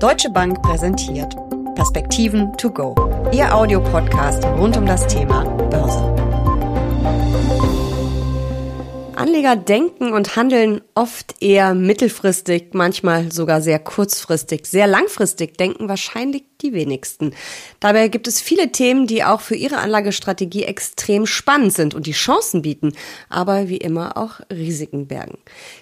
Deutsche Bank präsentiert Perspektiven to go. Ihr Audiopodcast rund um das Thema Börse. Anleger denken und handeln oft eher mittelfristig, manchmal sogar sehr kurzfristig. Sehr langfristig denken wahrscheinlich die wenigsten. Dabei gibt es viele Themen, die auch für Ihre Anlagestrategie extrem spannend sind und die Chancen bieten, aber wie immer auch Risiken bergen.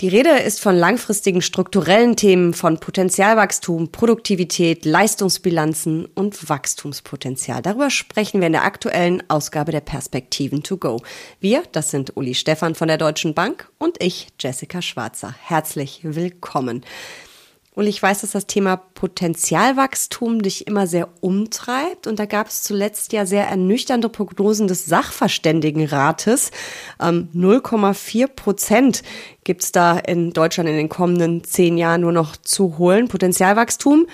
Die Rede ist von langfristigen strukturellen Themen, von Potenzialwachstum, Produktivität, Leistungsbilanzen und Wachstumspotenzial. Darüber sprechen wir in der aktuellen Ausgabe der Perspektiven to go. Wir, das sind Uli Stefan von der Deutschen Bank und ich, Jessica Schwarzer. Herzlich willkommen. Und ich weiß, dass das Thema Potenzialwachstum dich immer sehr umtreibt. Und da gab es zuletzt ja sehr ernüchternde Prognosen des Sachverständigenrates. Ähm, 0,4 Prozent gibt's da in Deutschland in den kommenden zehn Jahren nur noch zu holen. Potenzialwachstum,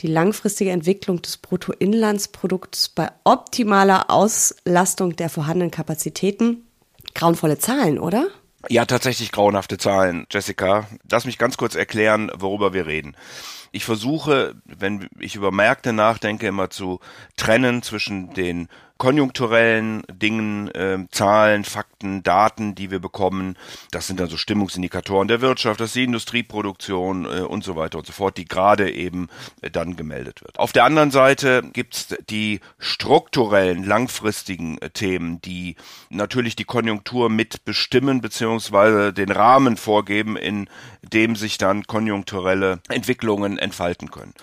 die langfristige Entwicklung des Bruttoinlandsprodukts bei optimaler Auslastung der vorhandenen Kapazitäten. Grauenvolle Zahlen, oder? Ja, tatsächlich grauenhafte Zahlen, Jessica. Lass mich ganz kurz erklären, worüber wir reden. Ich versuche, wenn ich über Märkte nachdenke, immer zu trennen zwischen den konjunkturellen Dingen, äh, Zahlen, Fakten, Daten, die wir bekommen. Das sind dann so Stimmungsindikatoren der Wirtschaft, das ist die Industrieproduktion äh, und so weiter und so fort, die gerade eben äh, dann gemeldet wird. Auf der anderen Seite gibt's die strukturellen, langfristigen äh, Themen, die natürlich die Konjunktur mit bestimmen beziehungsweise den Rahmen vorgeben, in dem sich dann konjunkturelle Entwicklungen entfalten können.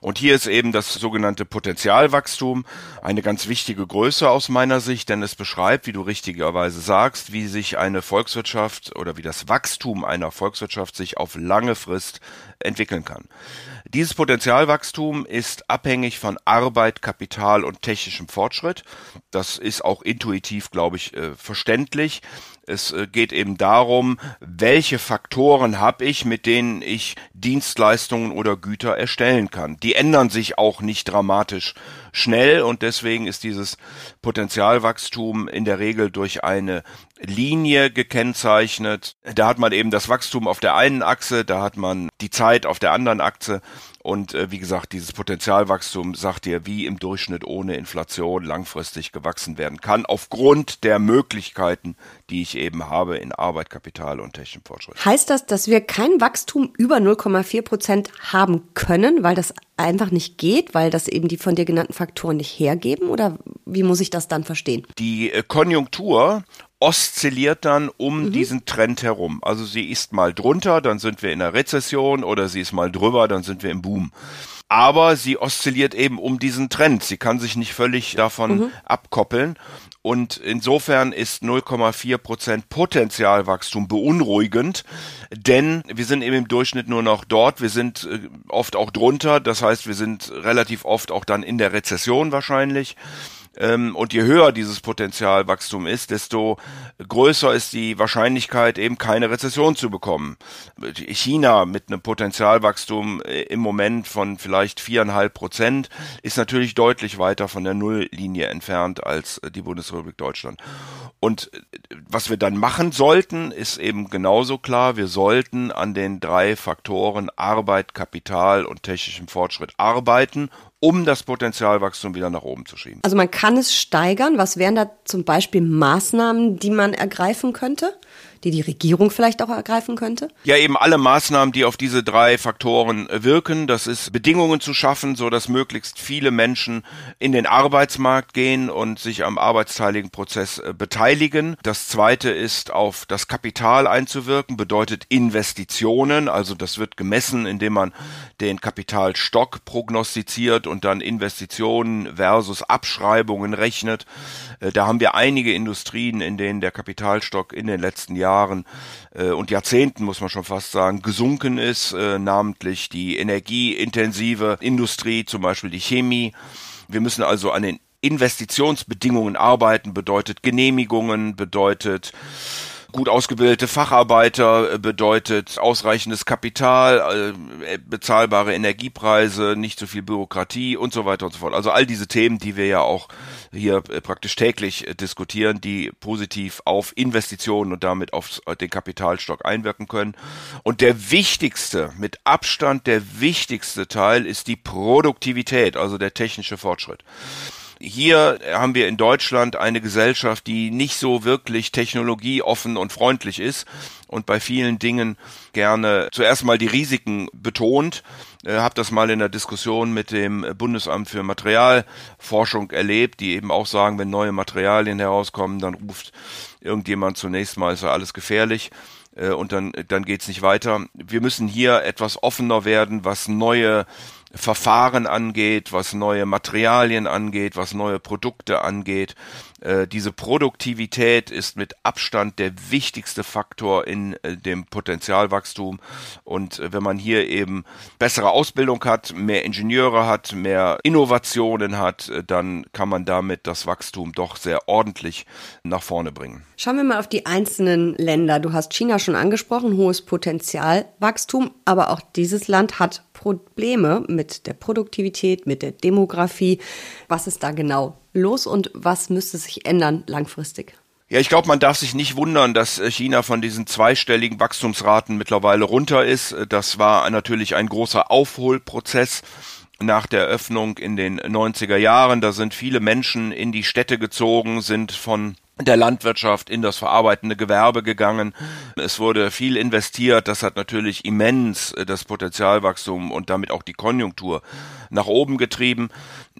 Und hier ist eben das sogenannte Potenzialwachstum eine ganz wichtige Größe aus meiner Sicht, denn es beschreibt, wie du richtigerweise sagst, wie sich eine Volkswirtschaft oder wie das Wachstum einer Volkswirtschaft sich auf lange Frist entwickeln kann. Dieses Potenzialwachstum ist abhängig von Arbeit, Kapital und technischem Fortschritt. Das ist auch intuitiv, glaube ich, äh, verständlich. Es äh, geht eben darum, welche Faktoren habe ich, mit denen ich Dienstleistungen oder Güter erstellen kann. Die ändern sich auch nicht dramatisch schnell und deswegen ist dieses Potenzialwachstum in der Regel durch eine Linie gekennzeichnet. Da hat man eben das Wachstum auf der einen Achse, da hat man die Zeit auf der anderen Achse und äh, wie gesagt, dieses Potenzialwachstum sagt dir, wie im Durchschnitt ohne Inflation langfristig gewachsen werden kann, aufgrund der Möglichkeiten, die ich eben habe in Arbeit, Kapital und technischem Fortschritt. Heißt das, dass wir kein Wachstum über 0,4 Prozent haben können, weil das einfach nicht geht, weil das eben die von dir genannten Faktoren nicht hergeben? Oder wie muss ich das dann verstehen? Die äh, Konjunktur oszilliert dann um mhm. diesen Trend herum. Also sie ist mal drunter, dann sind wir in der Rezession oder sie ist mal drüber, dann sind wir im Boom. Aber sie oszilliert eben um diesen Trend. Sie kann sich nicht völlig davon mhm. abkoppeln. Und insofern ist 0,4 Prozent Potenzialwachstum beunruhigend, denn wir sind eben im Durchschnitt nur noch dort. Wir sind äh, oft auch drunter. Das heißt, wir sind relativ oft auch dann in der Rezession wahrscheinlich. Ähm, und je höher dieses Potenzialwachstum ist, desto größer ist die Wahrscheinlichkeit, eben keine Rezession zu bekommen. China mit einem Potenzialwachstum äh, im Moment von vielleicht viereinhalb Prozent ist natürlich deutlich weiter von der Nulllinie entfernt als äh, die Bundesrepublik Deutschland. Und äh, was wir dann machen sollten, ist eben genauso klar. Wir sollten an den drei Faktoren Arbeit, Kapital und technischem Fortschritt arbeiten um das Potenzialwachstum wieder nach oben zu schieben. Also man kann es steigern. Was wären da zum Beispiel Maßnahmen, die man ergreifen könnte? Die die Regierung vielleicht auch ergreifen könnte? Ja, eben alle Maßnahmen, die auf diese drei Faktoren wirken. Das ist Bedingungen zu schaffen, so dass möglichst viele Menschen in den Arbeitsmarkt gehen und sich am arbeitsteiligen Prozess äh, beteiligen. Das zweite ist auf das Kapital einzuwirken, bedeutet Investitionen. Also das wird gemessen, indem man den Kapitalstock prognostiziert und dann Investitionen versus Abschreibungen rechnet. Äh, da haben wir einige Industrien, in denen der Kapitalstock in den letzten Jahren äh, und Jahrzehnten, muss man schon fast sagen, gesunken ist, äh, namentlich die energieintensive Industrie, zum Beispiel die Chemie. Wir müssen also an den Investitionsbedingungen arbeiten, bedeutet Genehmigungen, bedeutet gut ausgebildete Facharbeiter äh, bedeutet ausreichendes Kapital, äh, bezahlbare Energiepreise, nicht so viel Bürokratie und so weiter und so fort. Also all diese Themen, die wir ja auch hier äh, praktisch täglich diskutieren, die positiv auf Investitionen und damit auf den Kapitalstock einwirken können. Und der wichtigste, mit Abstand der wichtigste Teil ist die Produktivität, also der technische Fortschritt. Hier haben wir in Deutschland eine Gesellschaft, die nicht so wirklich technologieoffen und freundlich ist und bei vielen Dingen gerne zuerst mal die Risiken betont. Äh, habe das mal in der Diskussion mit dem Bundesamt für Materialforschung erlebt, die eben auch sagen, wenn neue Materialien herauskommen, dann ruft irgendjemand zunächst mal, ist ja alles gefährlich äh, und dann, dann geht's nicht weiter. Wir müssen hier etwas offener werden, was neue Verfahren angeht, was neue Materialien angeht, was neue Produkte angeht. Äh, diese Produktivität ist mit Abstand der wichtigste Faktor in äh, dem Potenzialwachstum. Und äh, wenn man hier eben bessere Ausbildung hat, mehr Ingenieure hat, mehr Innovationen hat, äh, dann kann man damit das Wachstum doch sehr ordentlich nach vorne bringen. Schauen wir mal auf die einzelnen Länder. Du hast China schon angesprochen, hohes Potenzialwachstum, aber auch dieses Land hat Probleme mit der Produktivität, mit der Demografie. Was ist da genau los und was müsste sich ändern langfristig? Ja, ich glaube, man darf sich nicht wundern, dass äh, China von diesen zweistelligen Wachstumsraten mittlerweile runter ist. Äh, das war natürlich ein großer Aufholprozess nach der Öffnung in den 90er Jahren. Da sind viele Menschen in die Städte gezogen, sind von der Landwirtschaft in das verarbeitende Gewerbe gegangen. Es wurde viel investiert. Das hat natürlich immens äh, das Potenzialwachstum und damit auch die Konjunktur nach oben getrieben.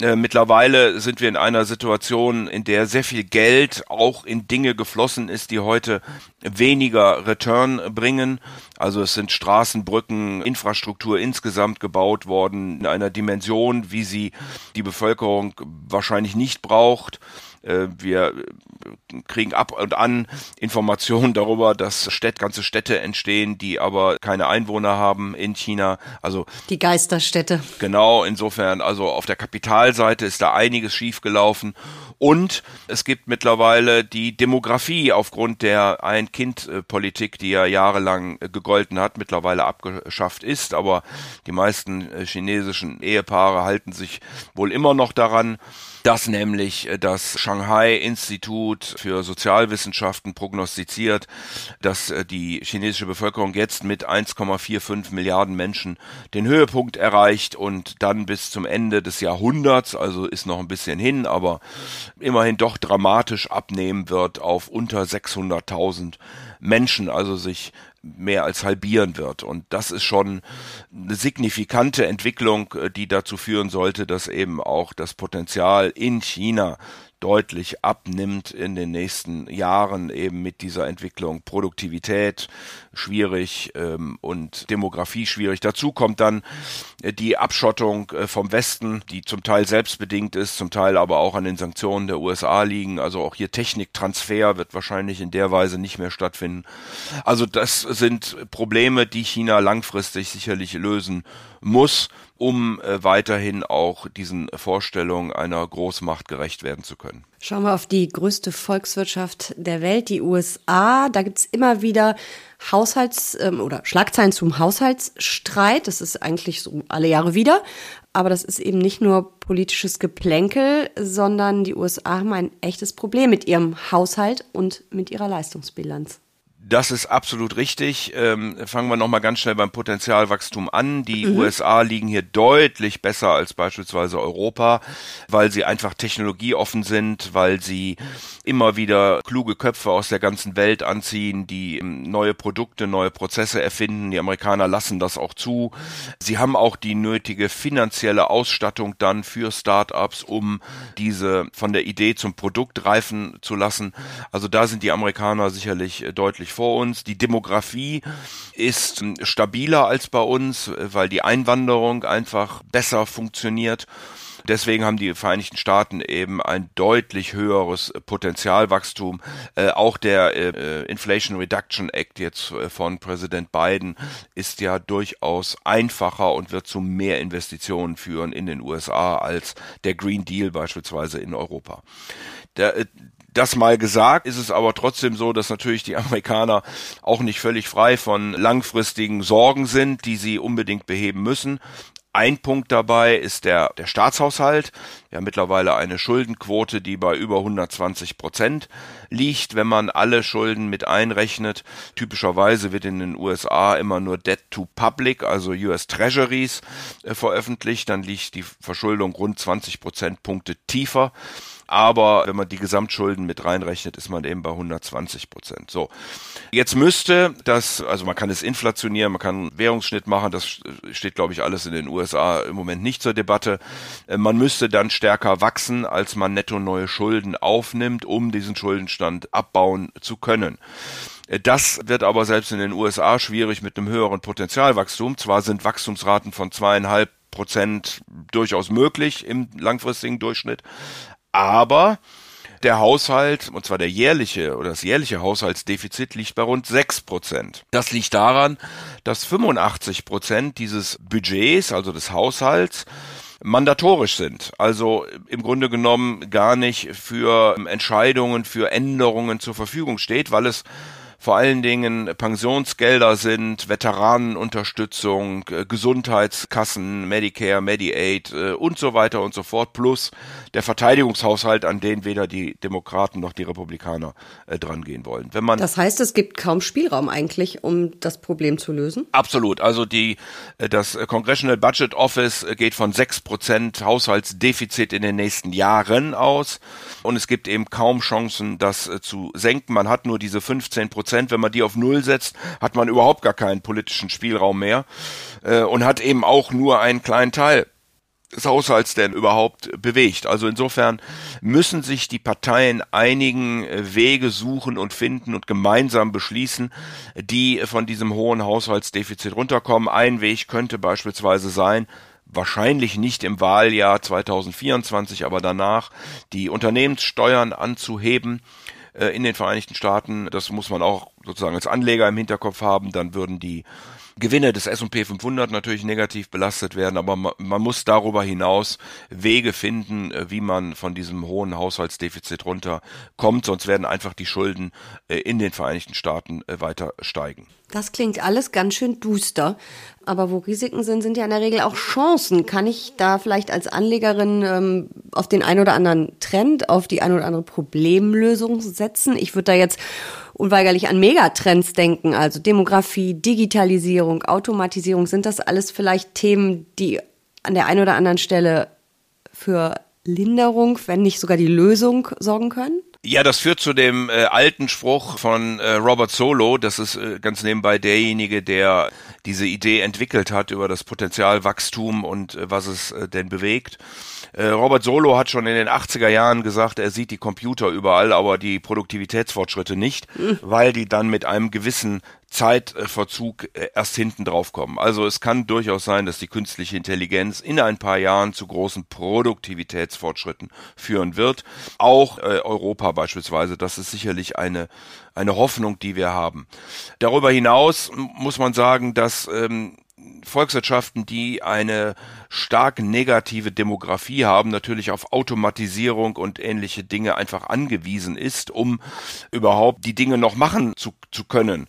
Äh, mittlerweile sind wir in einer Situation, in der sehr viel Geld auch in Dinge geflossen ist, die heute weniger Return bringen. Also es sind Straßen, Brücken, Infrastruktur insgesamt gebaut worden in einer Dimension, wie sie die Bevölkerung wahrscheinlich nicht braucht. Äh, wir kriegen ab und an Informationen darüber, dass Städte, ganze Städte entstehen, die aber keine Einwohner haben in China. Also die Geisterstädte. Genau, insofern, also auf der Kapitalseite ist da einiges schiefgelaufen. Und es gibt mittlerweile die Demografie aufgrund der Ein-Kind-Politik, die ja jahrelang gegolten hat, mittlerweile abgeschafft ist. Aber die meisten äh, chinesischen Ehepaare halten sich wohl immer noch daran dass nämlich äh, das Shanghai-Institut für Sozialwissenschaften prognostiziert, dass äh, die chinesische Bevölkerung jetzt mit 1,45 Milliarden Menschen den Höhepunkt erreicht und dann bis zum Ende des Jahrhunderts, also ist noch ein bisschen hin, aber immerhin doch dramatisch abnehmen wird auf unter 600.000 Menschen, also sich mehr als halbieren wird. Und das ist schon eine signifikante Entwicklung, äh, die dazu führen sollte, dass eben auch das Potenzial in China deutlich abnimmt in den nächsten Jahren eben mit dieser Entwicklung. Produktivität schwierig ähm, und Demografie schwierig. Dazu kommt dann äh, die Abschottung äh, vom Westen, die zum Teil selbstbedingt ist, zum Teil aber auch an den Sanktionen der USA liegen. Also auch hier Techniktransfer wird wahrscheinlich in der Weise nicht mehr stattfinden. Also das sind Probleme, die China langfristig sicherlich lösen muss, um äh, weiterhin auch diesen Vorstellungen einer Großmacht gerecht werden zu können. Schauen wir auf die größte Volkswirtschaft der Welt, die USA. Da gibt's immer wieder Haushalts- ähm, oder Schlagzeilen zum Haushaltsstreit. Das ist eigentlich so alle Jahre wieder. Aber das ist eben nicht nur politisches Geplänkel, sondern die USA haben ein echtes Problem mit ihrem Haushalt und mit ihrer Leistungsbilanz. Das ist absolut richtig. Ähm, fangen wir nochmal ganz schnell beim Potenzialwachstum an. Die mhm. USA liegen hier deutlich besser als beispielsweise Europa, weil sie einfach technologieoffen sind, weil sie immer wieder kluge Köpfe aus der ganzen Welt anziehen, die ähm, neue Produkte, neue Prozesse erfinden. Die Amerikaner lassen das auch zu. Sie haben auch die nötige finanzielle Ausstattung dann für Startups, um diese von der Idee zum Produkt reifen zu lassen. Also da sind die Amerikaner sicherlich äh, deutlich vor uns. Die Demografie ist stabiler als bei uns, weil die Einwanderung einfach besser funktioniert. Deswegen haben die Vereinigten Staaten eben ein deutlich höheres Potenzialwachstum. Äh, auch der äh, Inflation Reduction Act jetzt äh, von Präsident Biden ist ja durchaus einfacher und wird zu mehr Investitionen führen in den USA als der Green Deal beispielsweise in Europa. Der, äh, Das mal gesagt, ist es aber trotzdem so, dass natürlich die Amerikaner auch nicht völlig frei von langfristigen Sorgen sind, die sie unbedingt beheben müssen. Ein Punkt dabei ist der, der Staatshaushalt. Wir haben mittlerweile eine Schuldenquote, die bei über 120 Prozent liegt, wenn man alle Schulden mit einrechnet. Typischerweise wird in den USA immer nur Debt to Public, also US Treasuries, äh, veröffentlicht. Dann liegt die Verschuldung rund 20 Prozentpunkte tiefer aber wenn man die Gesamtschulden mit reinrechnet, ist man eben bei 120 Prozent. So, jetzt müsste das, also man kann es inflationieren, man kann Währungsschnitt machen, das steht, glaube ich, alles in den USA im Moment nicht zur Debatte. Äh, man müsste dann stärker wachsen, als man netto neue Schulden aufnimmt, um diesen Schuldenstand abbauen zu können. Äh, das wird aber selbst in den USA schwierig mit einem höheren Potenzialwachstum. Zwar sind Wachstumsraten von zweieinhalb Prozent durchaus möglich im langfristigen Durchschnitt, aber der Haushalt, und zwar der jährliche oder das jährliche Haushaltsdefizit liegt bei rund 6 Prozent. Das liegt daran, dass 85 Prozent dieses Budgets, also des Haushalts, mandatorisch sind. Also im Grunde genommen gar nicht für Entscheidungen, für Änderungen zur Verfügung steht, weil es vor allen Dingen Pensionsgelder sind, Veteranenunterstützung, äh, Gesundheitskassen, Medicare, Mediaid äh, und so weiter und so fort, plus der Verteidigungshaushalt, an den weder die Demokraten noch die Republikaner äh, drangehen wollen. Wenn man das heißt, es gibt kaum Spielraum eigentlich, um das Problem zu lösen? Absolut. Also die, äh, das Congressional Budget Office geht von sechs Prozent Haushaltsdefizit in den nächsten Jahren aus und es gibt eben kaum Chancen, das zu senken. Man hat nur diese 15 Prozent Prozent, wenn man die auf Null setzt, hat man überhaupt gar keinen politischen Spielraum mehr äh, und hat eben auch nur einen kleinen Teil des Haushalts denn überhaupt bewegt. Also insofern müssen sich die Parteien einigen äh, Wege suchen und finden und gemeinsam beschließen, die von diesem hohen Haushaltsdefizit runterkommen. Ein Weg könnte beispielsweise sein, wahrscheinlich nicht im Wahljahr 2024, aber danach die Unternehmenssteuern anzuheben in den Vereinigten Staaten. Das muss man auch sozusagen als Anleger im Hinterkopf haben. Dann würden die Gewinne des S&P 500 natürlich negativ belastet werden, aber man, man, muss darüber hinaus Wege finden, äh, wie man von diesem hohen Haushaltsdefizit runterkommt, sonst werden einfach die Schulden äh, in den Vereinigten Staaten weiter steigen. Das klingt alles ganz schön duster. Aber wo Risiken sind, sind ja in der Regel auch Chancen. Kann ich da vielleicht als Anlegerin ähm, auf den ein oder anderen Trend, auf die ein oder andere Problemlösung setzen? Ich würde da jetzt unweigerlich an Megatrends denken, also Demografie, Digitalisierung, Automatisierung. Sind das alles vielleicht Themen, die an der einen oder anderen Stelle für Linderung, wenn nicht sogar die Lösung sorgen können? Ja, das führt zu dem äh, alten Spruch von äh, Robert Solo. Das ist äh, ganz nebenbei derjenige, der diese Idee entwickelt hat über das Potenzialwachstum und äh, was es äh, denn bewegt. Äh, Robert Solo hat schon in den 80er Jahren gesagt, er sieht die Computer überall, aber die Produktivitätsfortschritte nicht, mhm. weil die dann mit einem gewissen Zeitverzug äh, erst hinten drauf kommen. Also es kann durchaus sein, dass die künstliche Intelligenz in ein paar Jahren zu großen Produktivitätsfortschritten führen wird. Auch äh, Europa beispielsweise, das ist sicherlich eine, eine Hoffnung, die wir haben. Darüber hinaus muss man sagen, dass ähm, Volkswirtschaften, die eine stark negative Demografie haben, natürlich auf Automatisierung und ähnliche Dinge einfach angewiesen ist, um überhaupt die Dinge noch machen zu, zu können.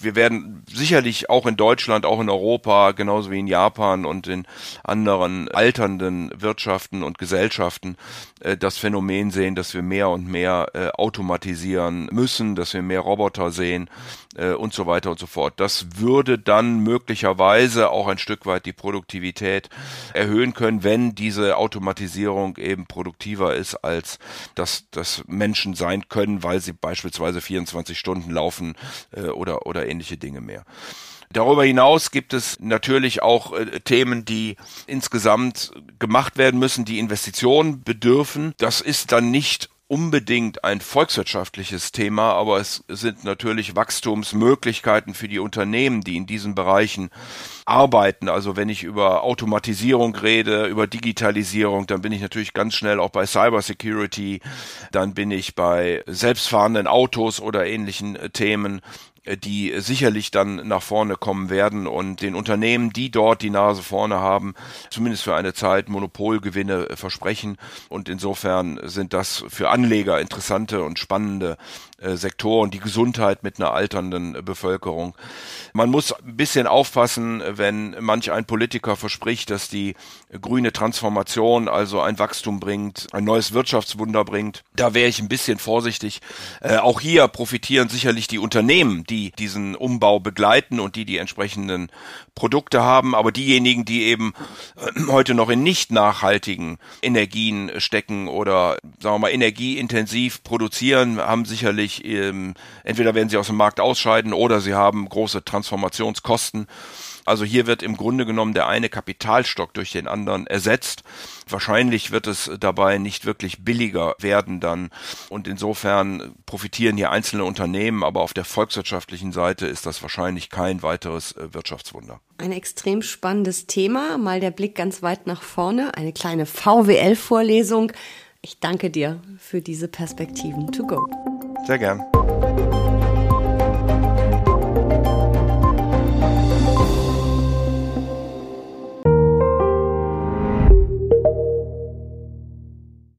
Wir werden sicherlich auch in Deutschland, auch in Europa, genauso wie in Japan und in anderen alternden Wirtschaften und Gesellschaften äh, das Phänomen sehen, dass wir mehr und mehr äh, automatisieren müssen, dass wir mehr Roboter sehen äh, und so weiter und so fort. Das würde dann möglicherweise auch ein Stück weit die Produktivität erhöhen können, wenn diese Automatisierung eben produktiver ist, als dass das Menschen sein können, weil sie beispielsweise 24 Stunden laufen äh, oder, oder ähnliche Dinge mehr. Darüber hinaus gibt es natürlich auch äh, Themen, die insgesamt gemacht werden müssen, die Investitionen bedürfen. Das ist dann nicht unbedingt ein volkswirtschaftliches Thema, aber es sind natürlich Wachstumsmöglichkeiten für die Unternehmen, die in diesen Bereichen arbeiten. Also wenn ich über Automatisierung rede, über Digitalisierung, dann bin ich natürlich ganz schnell auch bei Cybersecurity, dann bin ich bei selbstfahrenden Autos oder ähnlichen äh, Themen die sicherlich dann nach vorne kommen werden und den Unternehmen, die dort die Nase vorne haben, zumindest für eine Zeit Monopolgewinne versprechen. Und insofern sind das für Anleger interessante und spannende äh, Sektoren, die Gesundheit mit einer alternden Bevölkerung. Man muss ein bisschen aufpassen, wenn manch ein Politiker verspricht, dass die grüne Transformation also ein Wachstum bringt, ein neues Wirtschaftswunder bringt. Da wäre ich ein bisschen vorsichtig. Äh, auch hier profitieren sicherlich die Unternehmen, die diesen Umbau begleiten und die die entsprechenden Produkte haben, aber diejenigen, die eben äh, heute noch in nicht nachhaltigen Energien stecken oder sagen wir mal energieintensiv produzieren, haben sicherlich ähm, entweder werden sie aus dem Markt ausscheiden oder sie haben große Transformationskosten. Also hier wird im Grunde genommen der eine Kapitalstock durch den anderen ersetzt. Wahrscheinlich wird es dabei nicht wirklich billiger werden dann. Und insofern profitieren hier einzelne Unternehmen, aber auf der volkswirtschaftlichen Seite ist das wahrscheinlich kein weiteres äh, Wirtschaftswunder. Ein extrem spannendes Thema. Mal der Blick ganz weit nach vorne. Eine kleine VWL-Vorlesung. Ich danke dir für diese Perspektiven to go. Sehr gern.